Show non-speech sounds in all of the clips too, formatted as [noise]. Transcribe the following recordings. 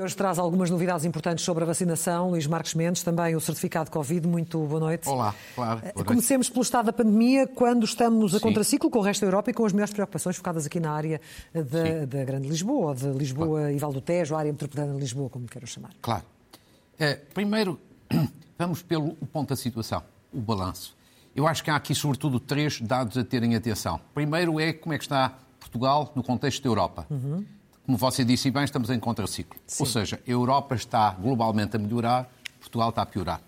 E hoje traz algumas novidades importantes sobre a vacinação. Luís Marcos Mendes, também o certificado Covid. Muito boa noite. Olá, claro. Boa Comecemos pelo estado da pandemia, quando estamos a Sim. contraciclo com o resto da Europa e com as melhores preocupações focadas aqui na área da, da Grande Lisboa, de Lisboa claro. e Val do Tejo, a área metropolitana de Lisboa, como quero chamar. Claro. É, primeiro, [clears throat] vamos pelo ponto da situação, o balanço. Eu acho que há aqui, sobretudo, três dados a terem atenção. Primeiro é como é que está Portugal no contexto da Europa. Uhum. Como você disse bem, estamos em contraciclo. Ou seja, a Europa está globalmente a melhorar, Portugal está a piorar.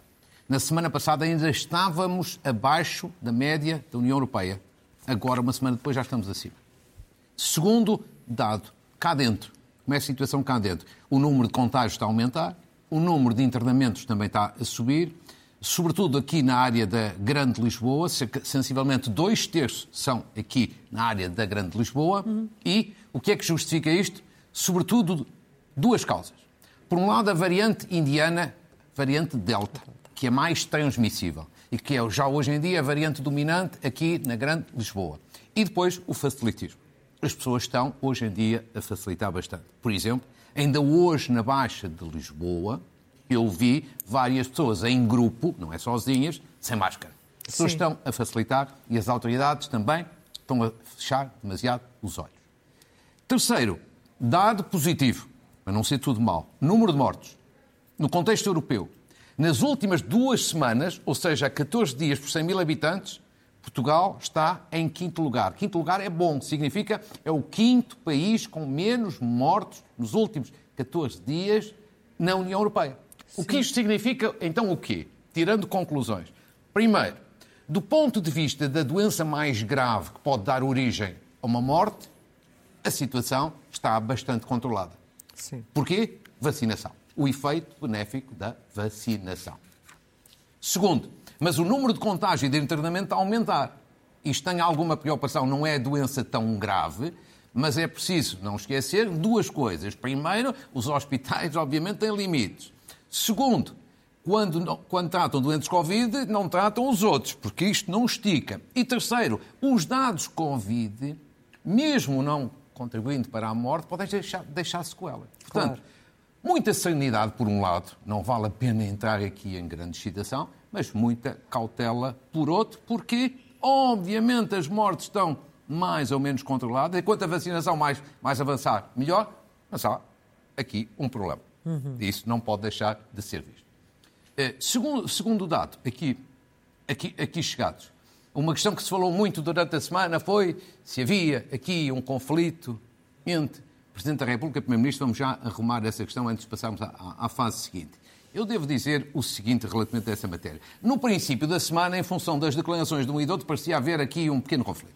Na semana passada ainda estávamos abaixo da média da União Europeia. Agora, uma semana depois, já estamos acima. Segundo dado, cá dentro, como é a situação cá dentro? O número de contágios está a aumentar, o número de internamentos também está a subir, sobretudo aqui na área da Grande Lisboa, sensivelmente dois terços são aqui na área da Grande Lisboa. Uhum. E o que é que justifica isto? Sobretudo duas causas. Por um lado, a variante indiana, variante Delta, que é mais transmissível e que é já hoje em dia a variante dominante aqui na Grande Lisboa. E depois o facilitismo. As pessoas estão hoje em dia a facilitar bastante. Por exemplo, ainda hoje na Baixa de Lisboa, eu vi várias pessoas em grupo, não é sozinhas, sem máscara. As pessoas Sim. estão a facilitar e as autoridades também estão a fechar demasiado os olhos. Terceiro, dado positivo, mas não ser tudo mal, número de mortos. No contexto europeu, nas últimas duas semanas, ou seja, 14 dias por 100 mil habitantes, Portugal está em quinto lugar. Quinto lugar é bom, significa é o quinto país com menos mortos nos últimos 14 dias na União Europeia. O que isto significa, então, o quê? Tirando conclusões. Primeiro, do ponto de vista da doença mais grave que pode dar origem a uma morte, a situação está bastante controlada. Sim. Porquê? Vacinação. O efeito benéfico da vacinação. Segundo, mas o número de contágio e de internamento está a aumentar. Isto tem alguma preocupação, não é doença tão grave, mas é preciso não esquecer duas coisas. Primeiro, os hospitais, obviamente, têm limites. Segundo, quando, quando tratam doentes Covid, não tratam os outros, porque isto não estica. E terceiro, os dados Covid, mesmo não contribuindo para a morte, podem deixar, deixar sequela. Portanto, claro. muita serenidade por um lado, não vale a pena entrar aqui em grande excitação, mas muita cautela por outro, porque, obviamente, as mortes estão mais ou menos controladas, enquanto a vacinação mais, mais avançar, melhor, mas há aqui um problema. Uhum. Isso não pode deixar de ser visto. Uh, segundo, segundo dado, aqui, aqui, aqui chegados, uma questão que se falou muito durante a semana foi se havia aqui um conflito entre Presidente da República e Primeiro-Ministro. Vamos já arrumar essa questão antes de passarmos à, à, fase seguinte. Eu devo dizer o seguinte relativamente a essa matéria. No princípio da semana, em função das declarações de um e do outro, parecia haver aqui um pequeno conflito.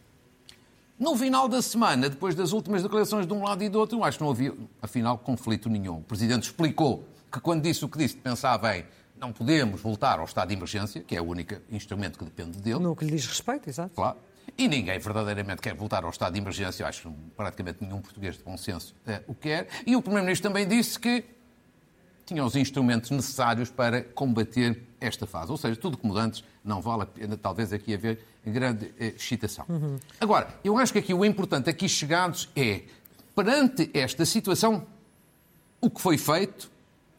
No final da semana, depois das últimas declarações de um lado e do outro, acho que não havia, afinal, conflito nenhum. O Presidente explicou que, quando disse o que disse, pensava em não podemos voltar ao estado de emergência, que é o único instrumento que depende dele. No que lhe diz respeito, exato. Claro. E ninguém verdadeiramente quer voltar ao estado de emergência, eu acho que praticamente nenhum português de bom senso é, o quer. E o Primeiro-Ministro também disse que tinha os instrumentos necessários para combater esta fase. Ou seja, tudo como antes, não vale a pena, talvez, aqui haver grande eh, excitação. Uhum. Agora, eu acho que aqui o importante, aqui chegados, é, perante esta situação, o que foi feito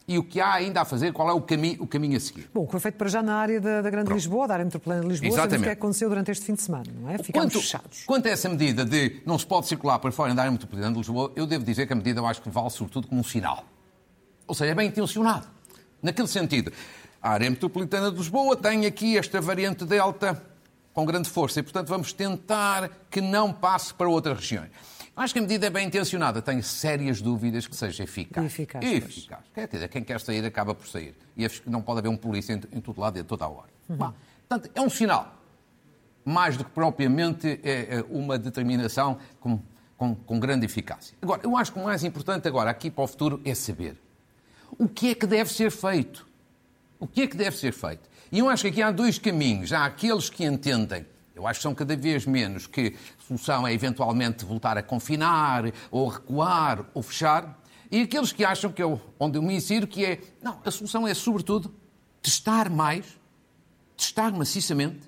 e o que há ainda a fazer, qual é o caminho, o caminho a seguir. Bom, o que foi feito para já na área da, da Grande Pronto. Lisboa, da área metropolitana de Lisboa, sabemos o que aconteceu durante este fim de semana, não é? Ficamos quanto, fechados. Quanto a essa medida de não se pode circular para fora da área metropolitana de Lisboa, eu devo dizer que a medida eu acho que vale sobretudo como um sinal. Ou seja, é bem intencionado. Naquele sentido, a área metropolitana de Lisboa tem aqui esta variante Delta com grande força e, portanto, vamos tentar que não passe para outras regiões. Acho que a medida é bem intencionada, tenho sérias dúvidas que seja eficaz. Eficaz. eficaz. Quer dizer, quem quer sair acaba por sair. E não pode haver um polícia em, em todo lado e a toda a hora. Uhum. Bom, portanto, é um sinal. Mais do que propriamente é, é uma determinação com, com, com grande eficácia. Agora, eu acho que o mais importante agora, aqui para o futuro, é saber o que é que deve ser feito. O que é que deve ser feito? E eu acho que aqui há dois caminhos. Há aqueles que entendem, eu acho que são cada vez menos, que a solução é eventualmente voltar a confinar, ou recuar, ou fechar. E aqueles que acham que é onde eu me insiro, que é, não, a solução é sobretudo testar mais, testar maciçamente,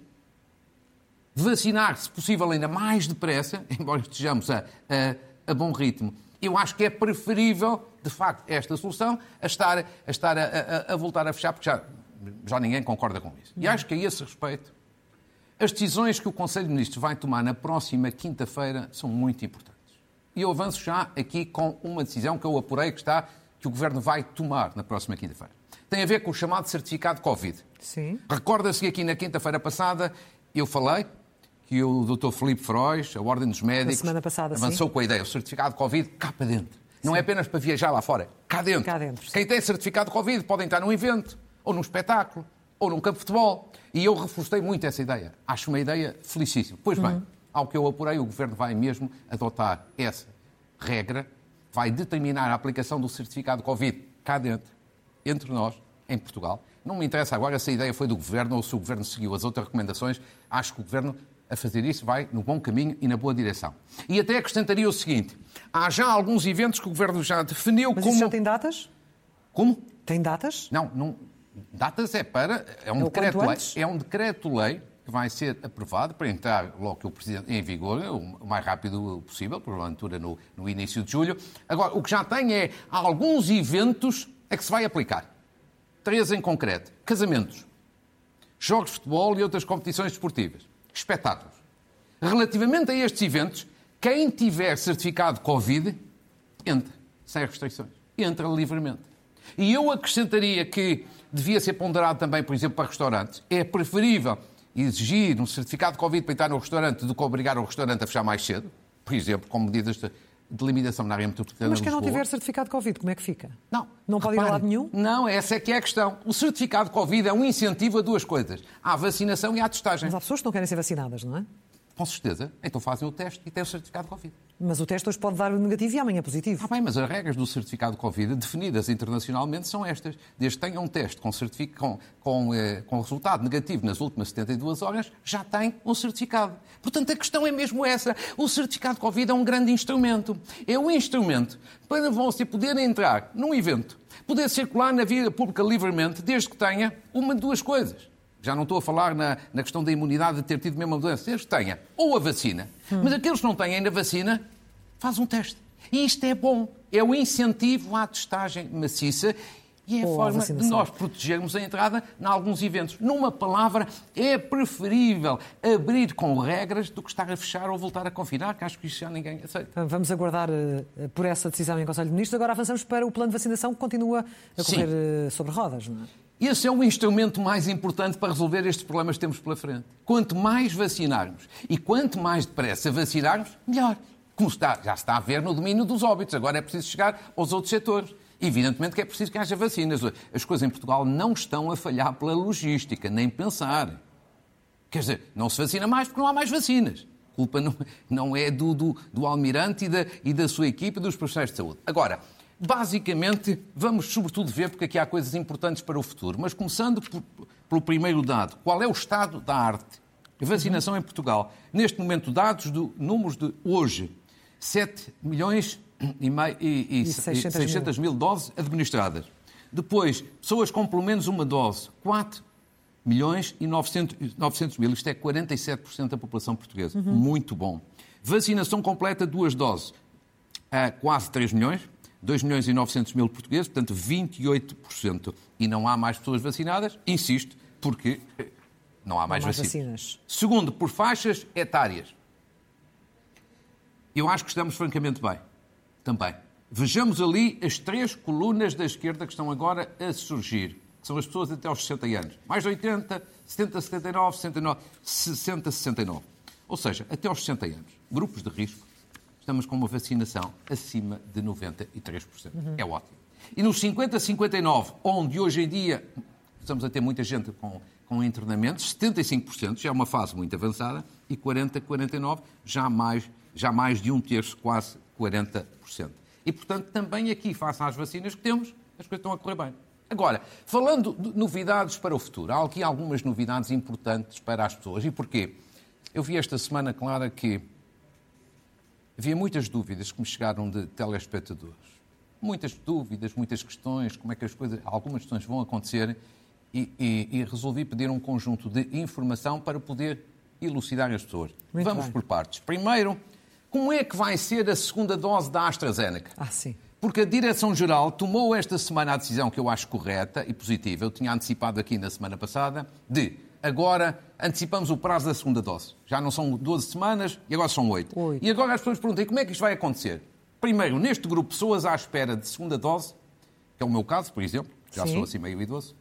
vacinar, se possível, ainda mais depressa, [laughs] embora estejamos a, a, a bom ritmo, Eu acho que é preferível, de facto, esta solução a estar, a, estar a, a voltar a fechar, porque já, já ninguém concorda com isso. E acho que a esse respeito, as decisões que o Conselho de Ministros vai tomar na próxima quinta-feira são muito importantes. E eu avanço já aqui com uma decisão que eu apurei que está que o Governo vai tomar na próxima quinta-feira. Tem a ver com o chamado certificado Covid. Sim. Recorda-se que aqui na quinta-feira passada eu falei que o Dr. Filipe Feroz, a Ordem dos Médicos, passada, avançou sim. com a ideia, o certificado Covid cá para dentro. Não é apenas para viajar lá fora, cá dentro. Cá dentro, sim. Quem tem certificado Covid pode entrar num evento, ou num espetáculo, ou num campo de futebol. E eu reforcei muito essa ideia. Acho uma ideia felicíssima. Pois bem, Uhum. ao que eu apurei, o Governo vai mesmo adotar essa regra, vai determinar a aplicação do certificado Covid cá dentro, entre nós, em Portugal. Não me interessa agora se a ideia foi do Governo ou se o Governo seguiu as outras recomendações. Acho que o Governo, a fazer isso, vai no bom caminho e na boa direção. E até acrescentaria o seguinte: há já alguns eventos que o Governo já definiu Mas como. isso já tem datas? Como? Tem datas? Não, não. Datas é para. É um decreto-lei. É um decreto-lei que vai ser aprovado para entrar logo que o Presidente em vigor, o mais rápido possível, porventura no, no início de julho. Agora, o que já tem é alguns eventos a que se vai aplicar. Três em concreto: casamentos, jogos de futebol e outras competições desportivas, espetáculos. Relativamente a estes eventos, quem tiver certificado Covid entra, sem restrições, entra livremente. E eu acrescentaria que devia ser ponderado também, por exemplo, para restaurantes. É preferível exigir um certificado de Covid para entrar no restaurante do que obrigar o restaurante a fechar mais cedo, por exemplo, com medidas de de limitação na área metropolitana Mas quem não tiver certificado de Covid, como é que fica? Não. Não pode ir a Repare, lado nenhum? Não, essa é que é a questão. O certificado de Covid é um incentivo a duas coisas. À vacinação e à testagem. Mas há pessoas que não querem ser vacinadas, não é? Com certeza. Então fazem o teste e têm o certificado de Covid. Mas o teste hoje pode dar negativo e amanhã positivo. Ah, bem, mas as regras do certificado de Covid definidas internacionalmente são estas. Desde que tenha um teste com, com, com, eh, com resultado negativo nas últimas 72 horas, já tem um certificado. Portanto, a questão é mesmo essa. O certificado de Covid é um grande instrumento. É um instrumento para você poder entrar num evento, poder circular na vida pública livremente, desde que tenha uma de duas coisas. Já não estou a falar na, na questão da imunidade de ter tido mesmo a doença. Que tenha ou a vacina, mas aqueles que não têm ainda vacina, faz um teste. E isto é bom. É o incentivo à testagem maciça e é a Ou à forma de nós protegermos a entrada em alguns eventos. Numa palavra, é preferível abrir com regras do que estar a fechar ou voltar a confinar, que acho que isso já ninguém aceita. Vamos aguardar eh, por essa decisão em Conselho de Ministros. Agora avançamos para o plano de vacinação que continua a Sim. correr eh, sobre rodas, não é? Esse é o instrumento mais importante para resolver estes problemas que temos pela frente. Quanto mais vacinarmos e quanto mais depressa vacinarmos, melhor. Como está, já está a ver no domínio dos óbitos. Agora é preciso chegar aos outros setores. Evidentemente que é preciso que haja vacinas. As coisas em Portugal não estão a falhar pela logística, nem pensar. Quer dizer, não se vacina mais porque não há mais vacinas. A culpa não, não é do, do, do almirante e da, e da sua equipe dos profissionais de saúde. Agora, basicamente, vamos sobretudo ver, porque aqui há coisas importantes para o futuro, mas começando por- pelo primeiro dado, qual é o estado da arte? A vacinação em Portugal. Neste momento, dados do números de hoje, 7 milhões e, meio, e, e, E 600 mil. 600 mil doses administradas. Depois, pessoas com pelo menos uma dose, 4 milhões e 900, 900 mil. Isto é 47% da população portuguesa. Uhum. Muito bom. Vacinação completa, duas doses. a quase 3 milhões, 2 milhões e 900 mil portugueses, portanto 28%. E não há mais pessoas vacinadas, insisto, porque não há mais, mais vacinas. vacinas. Segundo, por faixas etárias. Eu acho que estamos francamente bem. Também. Vejamos ali as três colunas da esquerda que estão agora a surgir. Que são as pessoas até aos 60 anos. Mais de 80, 70, 79, 69, 60, 69. Ou seja, até aos 60 anos. Grupos de risco. Estamos com uma vacinação acima de 93%. É ótimo. E nos 50, 59, onde hoje em dia estamos a ter muita gente com, com internamentos, 75% já é uma fase muito avançada, e 40, 49, já mais, já mais de um terço, quase 40%. E, portanto, também aqui, face às vacinas que temos, as coisas estão a correr bem. Agora, falando de novidades para o futuro, há aqui algumas novidades importantes para as pessoas. E porquê? Eu vi esta semana, Clara, que havia muitas dúvidas que me chegaram de telespectadores. Muitas dúvidas, muitas questões, como é que as coisas, algumas questões vão acontecer e, e- e resolvi pedir um conjunto de informação para poder elucidar as pessoas. Muito Vamos bem. por partes. Primeiro, Como é que vai ser a segunda dose da AstraZeneca? Ah, sim. Porque a Direção-Geral tomou esta semana a decisão que eu acho correta e positiva, eu tinha antecipado aqui na semana passada, de agora antecipamos o prazo da segunda dose. Já não são 12 semanas e agora são 8. Oito. E agora as pessoas perguntam, como é que isto vai acontecer? Primeiro, neste grupo, pessoas à espera de segunda dose, que é o meu caso, por exemplo, já Sim. sou assim meio idoso,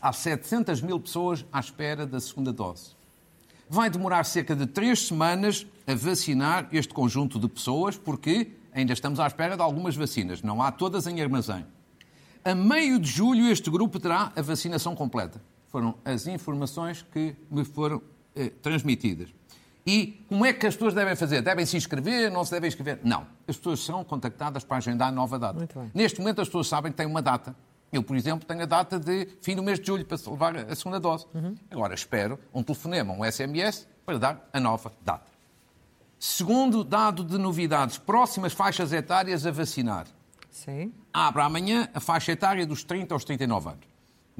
há 700 mil pessoas à espera da segunda dose. Vai demorar cerca de três semanas a vacinar este conjunto de pessoas, porque ainda estamos à espera de algumas vacinas. Não há todas em armazém. A meio de julho, este grupo terá a vacinação completa. Foram as informações que me foram eh, transmitidas. E como é que as pessoas devem fazer? Devem se inscrever? Não se devem inscrever? Não. As pessoas são contactadas para agendar a nova data. Neste momento, as pessoas sabem que têm uma data. Eu, por exemplo, tenho a data de fim do mês de julho para se levar a segunda dose. Agora espero um telefonema, um SMS, para dar a nova data. Segundo dado de novidades, próximas faixas etárias a vacinar. Sim. Abre amanhã a faixa etária dos 30 aos 39 anos.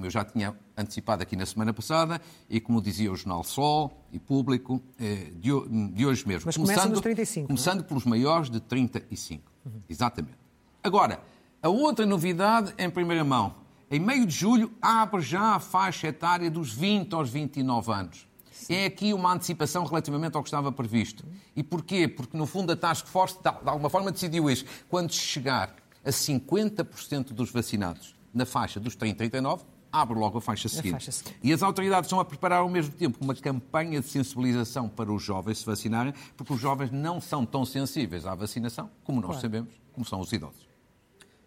Como eu já tinha antecipado aqui na semana passada e como dizia o Jornal Sol e Público eh, de, ho- de hoje mesmo. Mas começa nos 35, não é? Começando pelos maiores de 35. Exatamente. Agora, a outra novidade em primeira mão. Em meio de julho abre já a faixa etária dos 20 aos 29 anos. É aqui uma antecipação relativamente ao que estava previsto. E porquê? Porque, no fundo, a Task Force, de de alguma forma, decidiu isso. Quando chegar a 50% dos vacinados na faixa dos 30 e 39, abre logo a faixa seguinte. faixa seguinte. E as autoridades estão a preparar ao mesmo tempo uma campanha de sensibilização para os jovens se vacinarem, porque os jovens não são tão sensíveis à vacinação como nós Claro. sabemos, como são os idosos.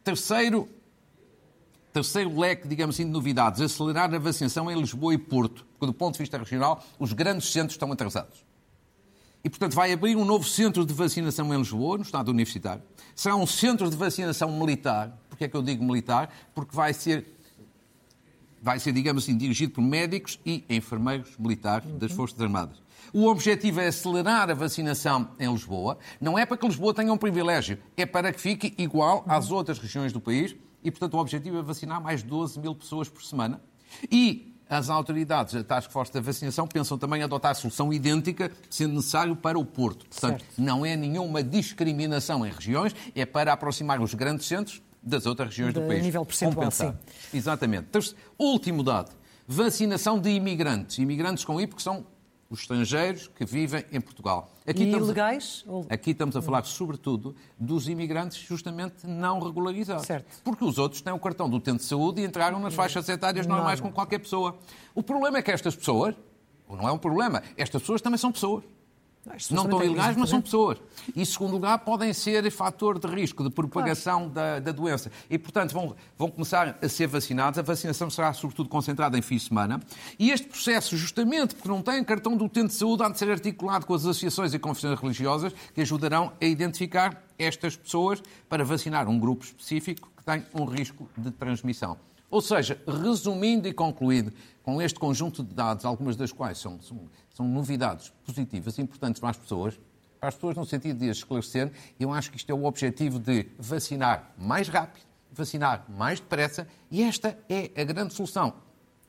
Terceiro, terceiro leque, digamos assim, de novidades, acelerar a vacinação em Lisboa e Porto, porque do ponto de vista regional, os grandes centros estão atrasados. E, portanto, vai abrir um novo centro de vacinação em Lisboa, no Estado Universitário. Será um centro de vacinação militar. Porquê é que eu digo militar? Porque vai ser, vai ser digamos assim, dirigido por médicos e enfermeiros militares das Forças Armadas. O objetivo é acelerar a vacinação em Lisboa. Não é para que Lisboa tenha um privilégio, é para que fique igual às outras regiões do país. E, portanto, o objetivo é vacinar mais de 12 mil pessoas por semana. E as autoridades da Task Force da Vacinação pensam também adotar a solução idêntica, sendo necessário, para o Porto. Portanto, Certo. não é nenhuma discriminação em regiões, é para aproximar os grandes centros das outras regiões De do país. nível percentual, Compensar. Exatamente. Terce- Último dado. Vacinação de imigrantes. Imigrantes com I, porque são os estrangeiros que vivem em Portugal. Aqui E estamos a- ilegais? Ou- Aqui estamos a falar, sobretudo, dos imigrantes justamente não regularizados. Certo. Porque os outros têm o cartão do utente de saúde e entraram nas faixas etárias normais Nada. com qualquer pessoa. O problema é que estas pessoas, ou não é um problema, estas pessoas também são pessoas. Não estão têm- ilegais, mas são pessoas. E, em segundo lugar, podem ser fator de risco de propagação da, da doença. E, portanto, vão, vão começar a ser vacinados. A vacinação será, sobretudo, concentrada em fim de semana. E este processo, justamente porque não têm cartão do utente de saúde, há de ser articulado com as associações e confissões religiosas que ajudarão a identificar estas pessoas para vacinar um grupo específico que tem um risco de transmissão. Ou seja, resumindo e concluindo, com este conjunto de dados, algumas das quais são, são, são novidades positivas e importantes para as pessoas, para as pessoas no sentido de as esclarecer, eu acho que isto é o objetivo de vacinar mais rápido, vacinar mais depressa, e esta é a grande solução,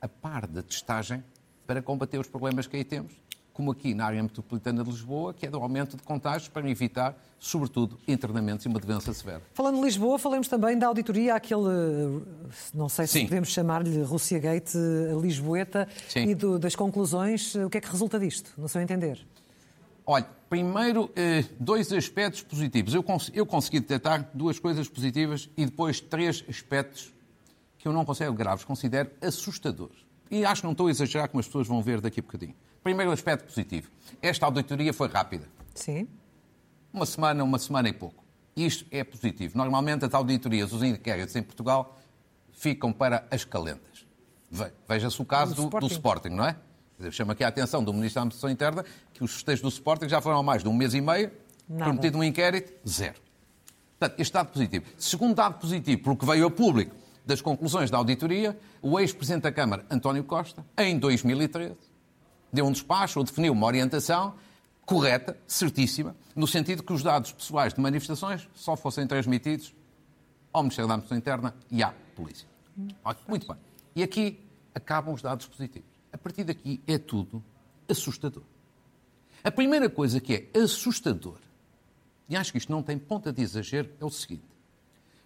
a par da testagem para combater os problemas que aí temos, como aqui na área metropolitana de Lisboa, que é do aumento de contágios para evitar, sobretudo, internamentos e uma doença severa. Falando de Lisboa, falamos também da auditoria àquele, não sei se Sim. podemos chamar-lhe Rússia Gate, eh, Lisboeta, Sim. e do- das conclusões. O que é que resulta disto, no seu entender? Olha, primeiro, eh, dois aspectos positivos. Eu, cons eu consegui detectar duas coisas positivas e depois três aspectos que eu não considero graves, considero assustadores. E acho que não estou a exagerar, como as pessoas vão ver daqui a bocadinho. Primeiro aspecto positivo. Esta auditoria foi rápida. Sim. Uma semana, uma semana e pouco. Isto é positivo. Normalmente as auditorias, os inquéritos em Portugal, ficam para as calendas. Ve- Veja-se o caso Do do, do Sporting. Sporting, não é? Eu chamo aqui a atenção do Ministro da Administração Interna que os festejos do Sporting já foram há mais de um mês e meio, Nada. prometido um inquérito, zero. Portanto, este dado positivo. Segundo dado positivo, porque veio a público das conclusões da auditoria, o ex-presidente da Câmara, António Costa, em 2013, deu um despacho ou definiu uma orientação correta, certíssima, no sentido que os dados pessoais de manifestações só fossem transmitidos ao Ministério da Administração Interna e à Polícia. Muito bem. E aqui acabam os dados positivos. A partir daqui é tudo assustador. A primeira coisa que é assustador e acho que isto não tem ponta de exagero, é o seguinte.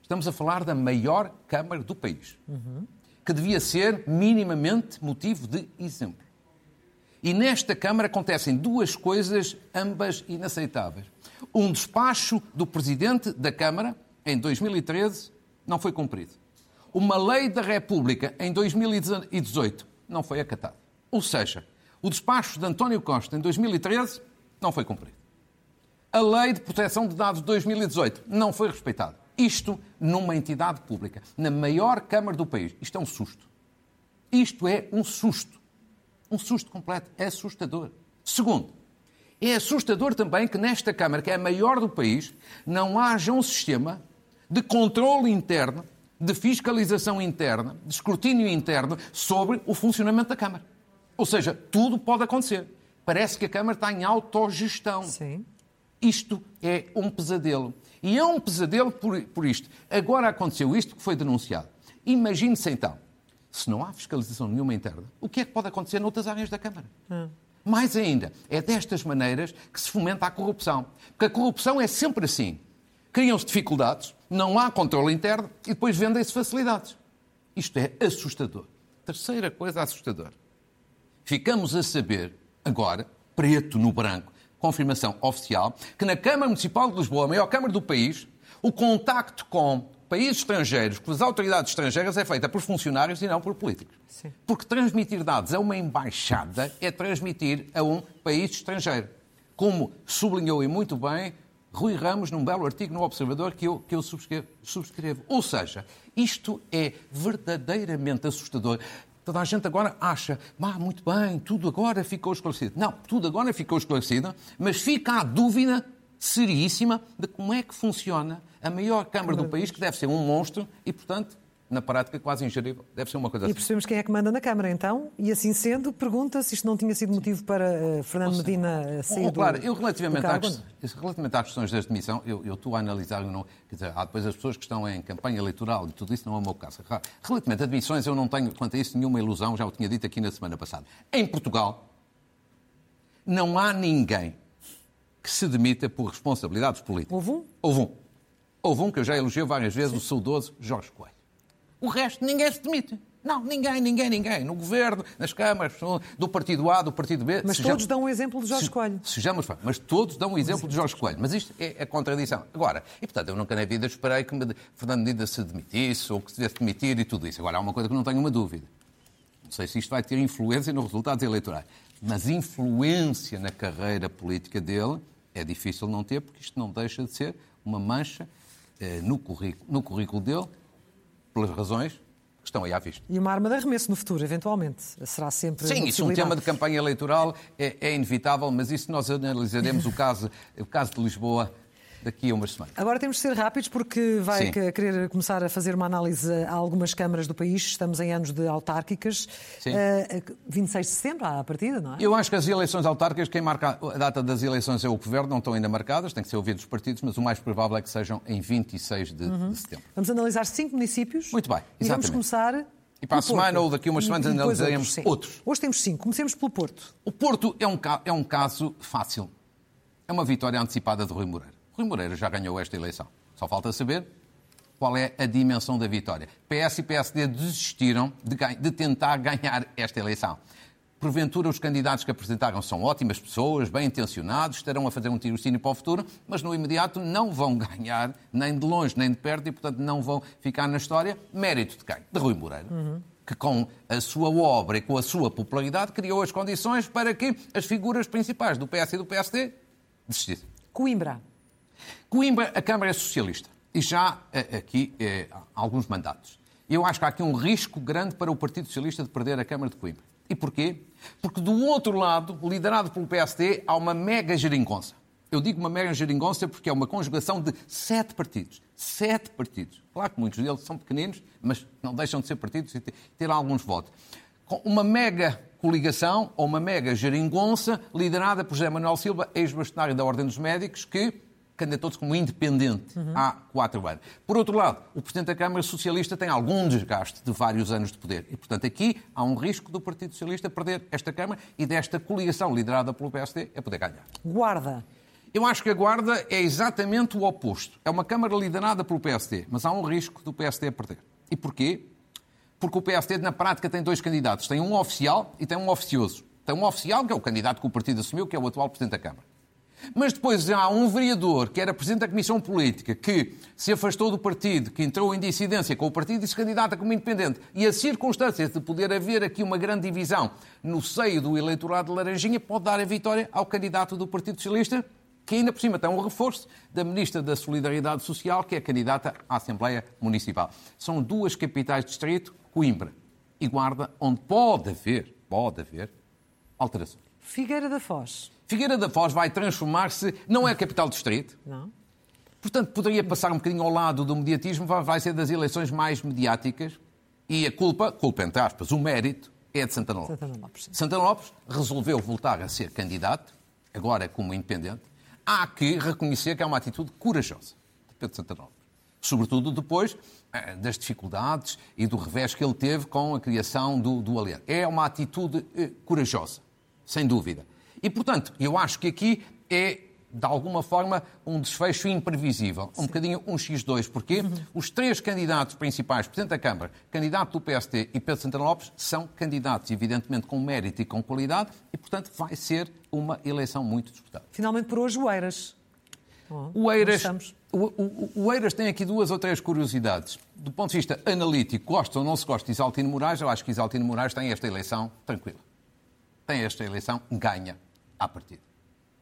Estamos a falar da maior Câmara do país, uhum. que devia ser minimamente motivo de exemplo. E nesta Câmara acontecem duas coisas, ambas inaceitáveis. Um despacho do Presidente da Câmara, em 2013, não foi cumprido. Uma lei da República, em 2018, não foi acatada. Ou seja, o despacho de António Costa, em 2013, não foi cumprido. A lei de proteção de dados de 2018 não foi respeitada. Isto numa entidade pública, na maior Câmara do país. Isto é um susto. Isto é um susto. Um susto completo. É assustador. Segundo, é assustador também que nesta Câmara, que é a maior do país, não haja um sistema de controle interno, de fiscalização interna, de escrutínio interno sobre o funcionamento da Câmara. Ou seja, tudo pode acontecer. Parece que a Câmara está em autogestão. Sim. Isto é um pesadelo. E é um pesadelo por, por isto. Agora aconteceu isto que foi denunciado. Imagine-se então, se não há fiscalização nenhuma interna, o que é que pode acontecer noutras áreas da Câmara? Hum. Mais ainda, é destas maneiras que se fomenta a corrupção. Porque a corrupção é sempre assim. Criam-se dificuldades, não há controle interno e depois vendem-se facilidades. Isto é assustador. Terceira coisa assustadora. Ficamos a saber, agora, preto no branco, confirmação oficial, que na Câmara Municipal de Lisboa, a maior Câmara do país, o contacto com países estrangeiros, com as autoridades estrangeiras, é feita por funcionários e não por políticos. Sim. Porque transmitir dados a uma embaixada é transmitir a um país estrangeiro. Como sublinhou e muito bem Rui Ramos num belo artigo no Observador que eu, que eu subscrevo, subscrevo. Ou seja, isto é verdadeiramente assustador. Toda a gente agora acha, ah, muito bem, tudo agora ficou esclarecido. Não, tudo agora ficou esclarecido, mas fica a dúvida seríssima de como é que funciona a maior Câmara do país, que deve ser um monstro e, portanto, na prática quase ingerível. Deve ser uma coisa e assim. E percebemos quem é que manda na Câmara, então, e assim sendo, pergunta se isto não tinha sido motivo para uh, Fernando Medina eh, sair oh, claro, do, eu relativamente, do às, relativamente às questões da demissão, eu, eu estou a analisar, não, quer dizer, há depois as pessoas que estão em campanha eleitoral e tudo isso não é o meu caso. Relativamente a demissões, eu não tenho, quanto a isso, nenhuma ilusão, já o tinha dito aqui na semana passada. Em Portugal, não há ninguém que se demita por responsabilidades políticas. Houve um? Houve um. Houve um que eu já elogiei várias vezes, Sim. o saudoso Jorge Coelho. O resto, ninguém se demite. Não, ninguém, ninguém, ninguém. No governo, nas câmaras, do partido A, do partido B. Mas todos dão um exemplo de Jorge Coelho. Sejamos mas todos dão um exemplo de Jorge Coelho. Mas isto é a contradição. Agora, e portanto, eu nunca na vida esperei que Fernando Medina se demitisse ou que se devesse demitir e tudo isso. Agora, há uma coisa que não tenho uma dúvida. Não sei se isto vai ter influência nos resultados eleitorais. Mas influência na carreira política dele é difícil não ter, porque isto não deixa de ser uma mancha eh, no, currículo, no currículo dele pelas razões que estão aí à vista. E uma arma de arremesso no futuro, eventualmente. Será sempre. Sim, isso é um tema de campanha eleitoral é, é inevitável, mas isso nós analisaremos o caso, o caso de Lisboa daqui a umas semanas. Agora temos de ser rápidos porque vai Sim. querer começar a fazer uma análise a algumas câmaras do país. Estamos em anos de autárquicas. Sim. Uh, 26 de setembro, à partida, não é? Eu acho que as eleições autárquicas, quem marca a data das eleições é o Governo, não estão ainda marcadas, tem que ser ouvido os partidos, mas o mais provável é que sejam em 26 de, uhum. de setembro. Vamos analisar cinco municípios. Muito bem, exatamente. E vamos começar e para a semana ou daqui a umas semanas analisaremos outros, outros, Hoje temos cinco. Comecemos pelo Porto. O Porto é um, é um caso fácil. É uma vitória antecipada de Rui Moreira. Rui Moreira já ganhou esta eleição. Só falta saber qual é a dimensão da vitória. PS e PSD desistiram de, de tentar ganhar esta eleição. Porventura, os candidatos que apresentaram são ótimas pessoas, bem intencionados, estarão a fazer um tirocínio para o futuro, mas no imediato não vão ganhar, nem de longe, nem de perto, e portanto não vão ficar na história. Mérito de quem? De Rui Moreira. Uhum. Que com a sua obra e com a sua popularidade criou as condições para que as figuras principais do PS e do PSD desistissem. Coimbra. Coimbra, a Câmara é socialista e já eh, aqui há alguns mandatos. Eu acho que há aqui um risco grande para o Partido Socialista de perder a Câmara de Coimbra. E porquê? Porque do outro lado, liderado pelo PSD, há uma mega geringonça. Eu digo uma mega geringonça porque é uma conjugação de sete partidos. Sete partidos. Claro que muitos deles são pequeninos, mas não deixam de ser partidos e ter alguns votos. Com uma mega coligação ou uma mega geringonça liderada por José Manuel Silva, ex-bastonário da Ordem dos Médicos, que candidatou-se como independente uhum. há quatro anos. Por outro lado, o Presidente da Câmara Socialista tem algum desgaste de vários anos de poder. E, portanto, aqui há um risco do Partido Socialista perder esta Câmara e desta coligação liderada pelo PSD a poder ganhar. Guarda. Eu acho que a Guarda é exatamente o oposto. É uma Câmara liderada pelo PSD, mas há um risco do PSD perder. E porquê? Porque o PSD, na prática, tem dois candidatos. Tem um oficial e tem um oficioso. Tem um oficial, que é o candidato que o partido assumiu, que é o atual Presidente da Câmara. Mas depois há um vereador, que era Presidente da Comissão Política, que se afastou do partido, que entrou em dissidência com o partido e se candidata como independente. E a circunstância de poder haver aqui uma grande divisão no seio do eleitorado de Laranjinha pode dar a vitória ao candidato do Partido Socialista, que ainda por cima tem um reforço da Ministra da Solidariedade Social, que é candidata à Assembleia Municipal. São duas capitais de distrito, Coimbra e Guarda, onde pode haver, pode haver, alterações. Figueira da Foz. Figueira da Foz vai transformar-se, não é a capital do distrito. Não. Portanto, poderia passar um bocadinho ao lado do mediatismo, vai ser das eleições mais mediáticas. E a culpa, culpa entre aspas, o mérito, é de Santana Lopes. Santana Lopes. Santana Lopes resolveu voltar a ser candidato, agora como independente. Há que reconhecer que é uma atitude corajosa de Pedro Santana Lopes. Sobretudo depois eh, das dificuldades e do revés que ele teve com a criação do, do Aliança. É uma atitude eh, corajosa, sem dúvida. E, portanto, eu acho que aqui é, de alguma forma, um desfecho imprevisível. Um bocadinho um X2. Porquê? Os três candidatos principais, Presidente da Câmara, candidato do PST e Pedro Santana Lopes, são candidatos, evidentemente, com mérito e com qualidade e, portanto, vai ser uma eleição muito disputada. Finalmente, por hoje, o Eiras. Oh, O Eiras, o, o- o Eiras tem aqui duas ou três curiosidades. Do ponto de vista analítico, gosta ou não se gosta de Isaltino Moraes, eu acho que Isaltino Moraes tem esta eleição tranquila. Tem esta eleição, ganha à partida.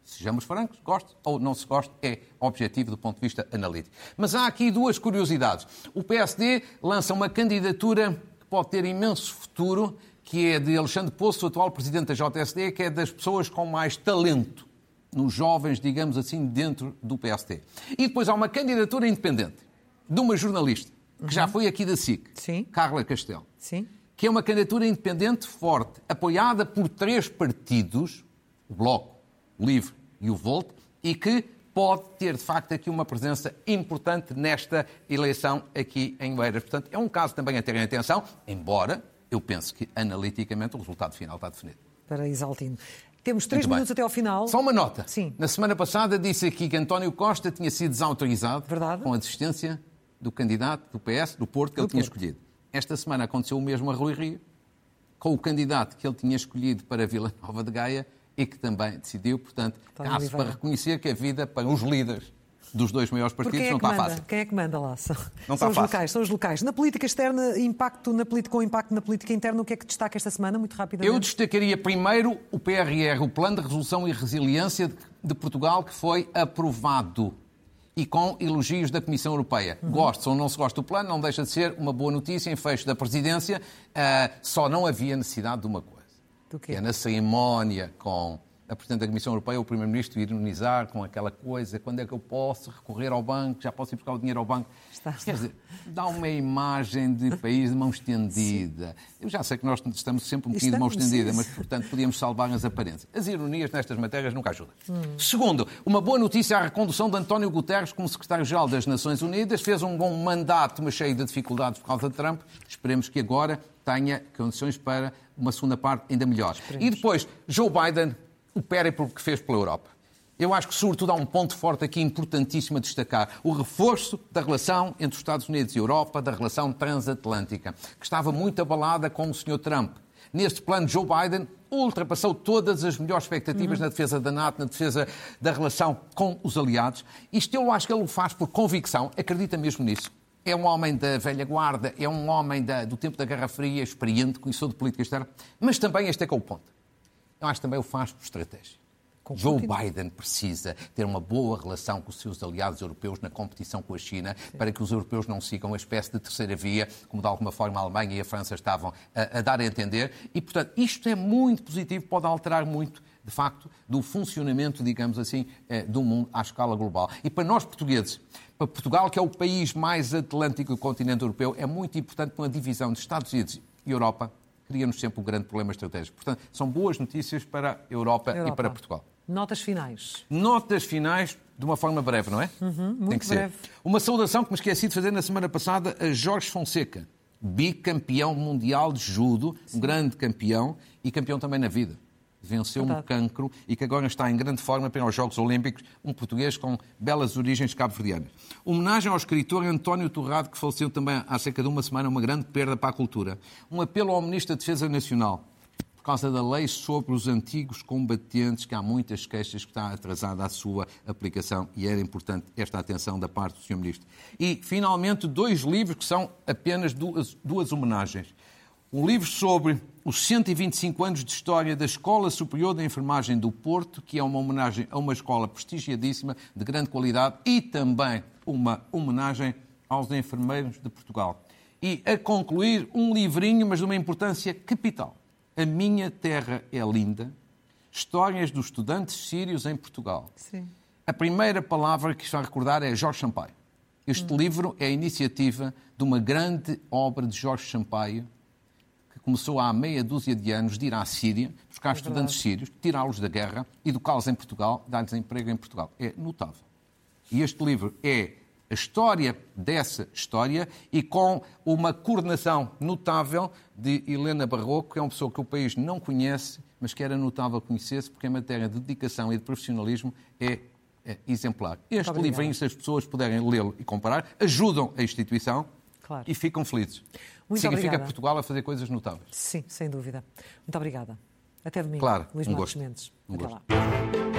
Sejamos francos, goste ou não se goste, é objetivo do ponto de vista analítico. Mas há aqui duas curiosidades. O PSD lança uma candidatura que pode ter imenso futuro, que é de Alexandre Poço, o atual presidente da JSD, que é das pessoas com mais talento nos jovens, digamos assim, dentro do PST. E depois há uma candidatura independente de uma jornalista, que já foi aqui da SIC, Sim. Carla Castelo, Sim. que é uma candidatura independente forte, apoiada por três partidos, o Bloco, o Livre e o Volt, e que pode ter, de facto, aqui uma presença importante nesta eleição aqui em Oeiras. Portanto, é um caso também a terem atenção, embora eu pense que, analiticamente, o resultado final está definido. Para Isaltino. Temos três minutos até ao final. Só uma nota. Sim. Na semana passada disse aqui que António Costa tinha sido desautorizado Verdade. com a desistência do candidato do PS, do Porto, que ele tinha Porto. escolhido. Esta semana aconteceu o mesmo a Rui Rio, com o candidato que ele tinha escolhido para Vila Nova de Gaia e que também decidiu, portanto, António caso para reconhecer que a vida para os líderes dos dois maiores partidos é não está manda? fácil. Quem é que manda lá? São, Não são está os fácil. locais, são os locais. Na política externa, impacto na, política- com impacto na política interna, o que é que destaca esta semana, muito rapidamente? Eu destacaria primeiro o PRR, o Plano de Resolução e Resiliência de- Portugal, que foi aprovado e com elogios da Comissão Europeia. Uhum. Goste ou não se gosta do plano, não deixa de ser uma boa notícia em fecho da presidência. Ah, só não havia necessidade de uma coisa. Que é na cerimónia com a Presidente da Comissão Europeia, o Primeiro-Ministro ironizar com aquela coisa, quando é que eu posso recorrer ao banco, já posso ir buscar o dinheiro ao banco. Está- Quer dizer, dá uma imagem de país de mão estendida. Eu já sei que nós estamos sempre um bocadinho de mão estendida, sim, mas, sim. portanto, podíamos salvar as aparências. As ironias nestas matérias nunca ajudam. Segundo, uma boa notícia à recondução de António Guterres como secretário-geral das Nações Unidas. Fez um bom mandato, mas cheio de dificuldades por causa de Trump. Esperemos que agora tenha condições para uma segunda parte ainda melhor. E depois, Joe Biden, o périplo que fez pela Europa. Eu acho que, sobretudo, há um ponto forte aqui importantíssimo a destacar: o reforço da relação entre os Estados Unidos e a Europa, da relação transatlântica, que estava muito abalada com o Sr. Trump. Neste plano, Joe Biden ultrapassou todas as melhores expectativas na defesa da NATO, na defesa da relação com os aliados. Isto eu acho que ele o faz por convicção, acredita mesmo nisso. É um homem da velha guarda, é um homem da- do tempo da Guerra Fria, experiente, conhecedor de política externa, mas também este é que é o ponto. Eu acho que também o faz por estratégia. Com Joe Putin. Biden precisa ter uma boa relação com os seus aliados europeus na competição com a China, para que os europeus não sigam a espécie de terceira via, como de alguma forma a Alemanha e a França estavam a, a dar a entender. E, portanto, isto é muito positivo, pode alterar muito, de facto, do funcionamento, digamos assim, eh, do mundo à escala global. E para nós portugueses, para Portugal, que é o país mais atlântico do continente europeu, é muito importante uma divisão de Estados Unidos e Europa cria-nos sempre um grande problema estratégico. Portanto, são boas notícias para a Europa, Europa. e para Portugal. Notas finais. Notas finais de uma forma breve, não é? Tem que breve. ser. Uma saudação que me esqueci de fazer na semana passada a Jorge Fonseca, bicampeão mundial de judo, um grande campeão e campeão também na vida. Venceu Verdade. um cancro e que agora está em grande forma para os Jogos Olímpicos, um português com belas origens cabo-verdianas. Homenagem ao escritor António Torrado, que faleceu também há cerca de uma semana, uma grande perda para a cultura. Um apelo ao Ministro da Defesa Nacional, por causa da lei sobre os antigos combatentes, que há muitas queixas que está atrasada a sua aplicação e era importante esta atenção da parte do Sr. Ministro. E, finalmente, dois livros que são apenas duas, duas homenagens um livro sobre os 125 anos de história da Escola Superior de Enfermagem do Porto, que é uma homenagem a uma escola prestigiadíssima, de grande qualidade, e também uma homenagem aos enfermeiros de Portugal. E a concluir, um livrinho, mas de uma importância capital. A Minha Terra é Linda, Histórias dos Estudantes Sírios em Portugal. Sim. A primeira palavra que está a recordar é Jorge Sampaio. Este hum. livro é a iniciativa de uma grande obra de Jorge Sampaio, começou há meia dúzia de anos de ir à Síria, buscar é estudantes sírios, tirá-los da guerra, educá-los em Portugal, dar-lhes emprego em Portugal. É notável. E este livro é a história dessa história e com uma coordenação notável de Helena Barroco, que é uma pessoa que o país não conhece, mas que era notável conhecer-se, porque em matéria de dedicação e de profissionalismo é, é exemplar. Este livrinho, se as pessoas puderem lê-lo e comparar, ajudam a instituição claro. e ficam felizes. Muito Significa obrigada. Portugal a fazer coisas notáveis. Sim, sem dúvida. Muito obrigada. Até domingo. Claro, Luís um Marcos gosto. Mendes. Um Até gosto. lá.